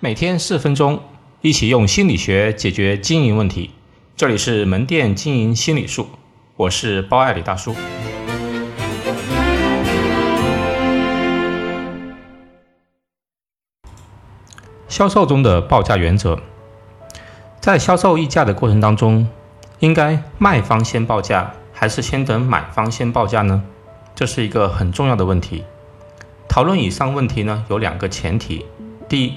每天四分钟，一起用心理学解决经营问题。这里是门店经营心理术，我是包爱李大叔。销售中的报价原则，在销售议价的过程当中，应该卖方先报价，还是先等买方先报价呢？这是一个很重要的问题。讨论以上问题呢，有两个前提：第一，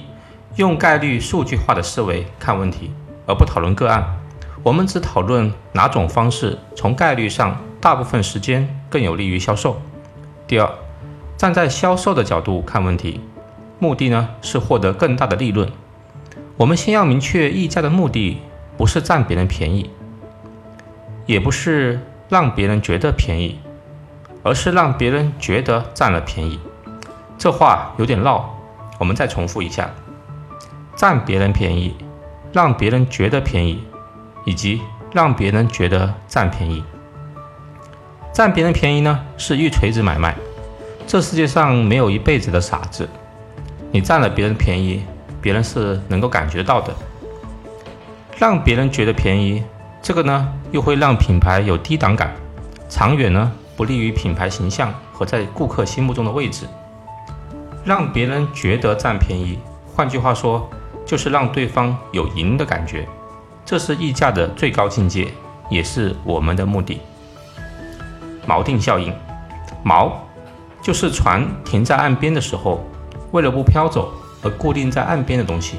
用概率数据化的思维看问题，而不讨论个案。我们只讨论哪种方式从概率上大部分时间更有利于销售。第二，站在销售的角度看问题，目的呢是获得更大的利润。我们先要明确议价的目的，不是占别人便宜，也不是让别人觉得便宜，而是让别人觉得占了便宜。这话有点绕，我们再重复一下。占别人便宜，让别人觉得便宜，以及让别人觉得占便宜。占别人便宜呢，是一锤子买卖。这世界上没有一辈子的傻子。你占了别人便宜，别人是能够感觉到的。让别人觉得便宜，这个呢，又会让品牌有低档感，长远呢，不利于品牌形象和在顾客心目中的位置。让别人觉得占便宜，换句话说。就是让对方有赢的感觉，这是溢价的最高境界，也是我们的目的。锚定效应，锚就是船停在岸边的时候，为了不飘走而固定在岸边的东西。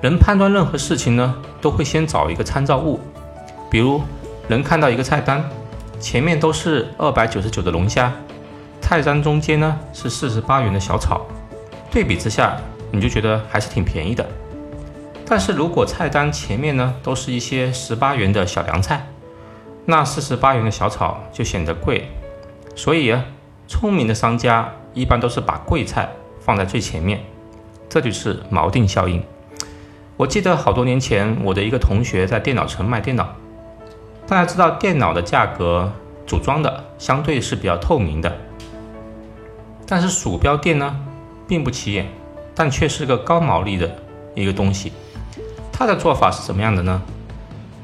人判断任何事情呢，都会先找一个参照物，比如人看到一个菜单，前面都是二百九十九的龙虾，菜单中间呢是四十八元的小炒，对比之下。你就觉得还是挺便宜的，但是如果菜单前面呢都是一些十八元的小凉菜，那四十八元的小炒就显得贵。所以啊，聪明的商家一般都是把贵菜放在最前面，这就是锚定效应。我记得好多年前，我的一个同学在电脑城卖电脑，大家知道电脑的价格组装的相对是比较透明的，但是鼠标垫呢并不起眼。但却是个高毛利的一个东西，他的做法是怎么样的呢？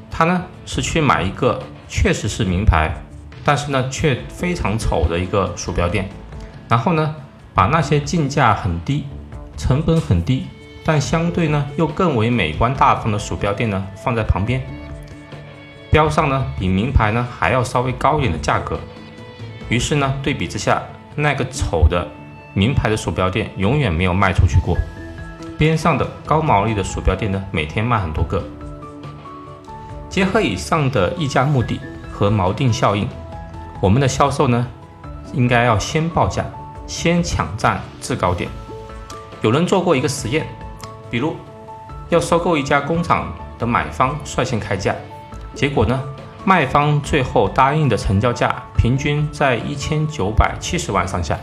他呢是去买一个确实是名牌，但是呢却非常丑的一个鼠标垫，然后呢把那些进价很低、成本很低，但相对呢又更为美观大方的鼠标垫呢放在旁边，标上呢比名牌呢还要稍微高一点的价格，于是呢对比之下，那个丑的。名牌的鼠标垫永远没有卖出去过，边上的高毛利的鼠标垫呢，每天卖很多个。结合以上的议价目的和锚定效应，我们的销售呢，应该要先报价，先抢占制高点。有人做过一个实验，比如要收购一家工厂的买方率先开价，结果呢，卖方最后答应的成交价平均在一千九百七十万上下。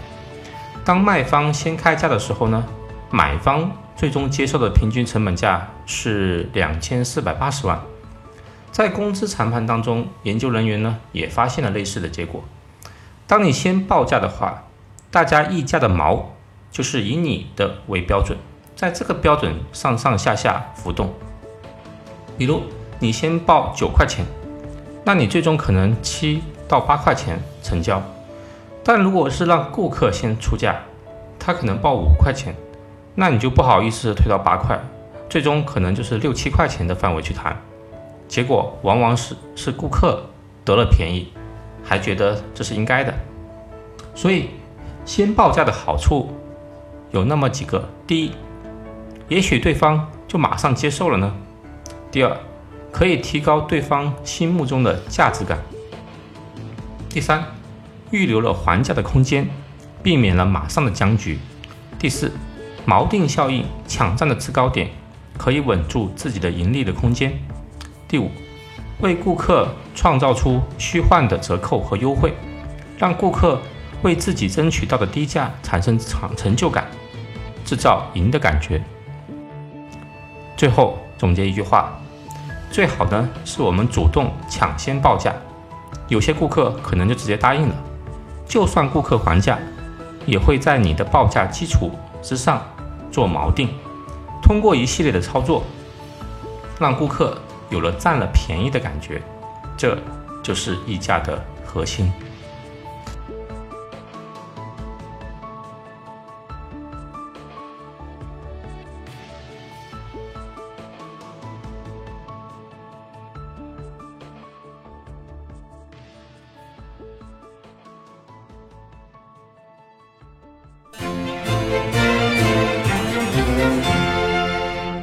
当卖方先开价的时候呢，买方最终接受的平均成本价是两千四百八十万。在工资谈判当中，研究人员呢也发现了类似的结果。当你先报价的话，大家议价的毛就是以你的为标准，在这个标准上上下下浮动。比如你先报九块钱，那你最终可能七到八块钱成交。但如果是让顾客先出价，他可能报五块钱，那你就不好意思推到八块，最终可能就是六七块钱的范围去谈，结果往往是是顾客得了便宜，还觉得这是应该的。所以，先报价的好处有那么几个：第一，也许对方就马上接受了呢；第二，可以提高对方心目中的价值感；第三。预留了还价的空间，避免了马上的僵局。第四，锚定效应抢占的制高点，可以稳住自己的盈利的空间。第五，为顾客创造出虚幻的折扣和优惠，让顾客为自己争取到的低价产生成成就感，制造赢的感觉。最后总结一句话：最好呢是我们主动抢先报价，有些顾客可能就直接答应了。就算顾客还价，也会在你的报价基础之上做锚定，通过一系列的操作，让顾客有了占了便宜的感觉，这就是溢价的核心。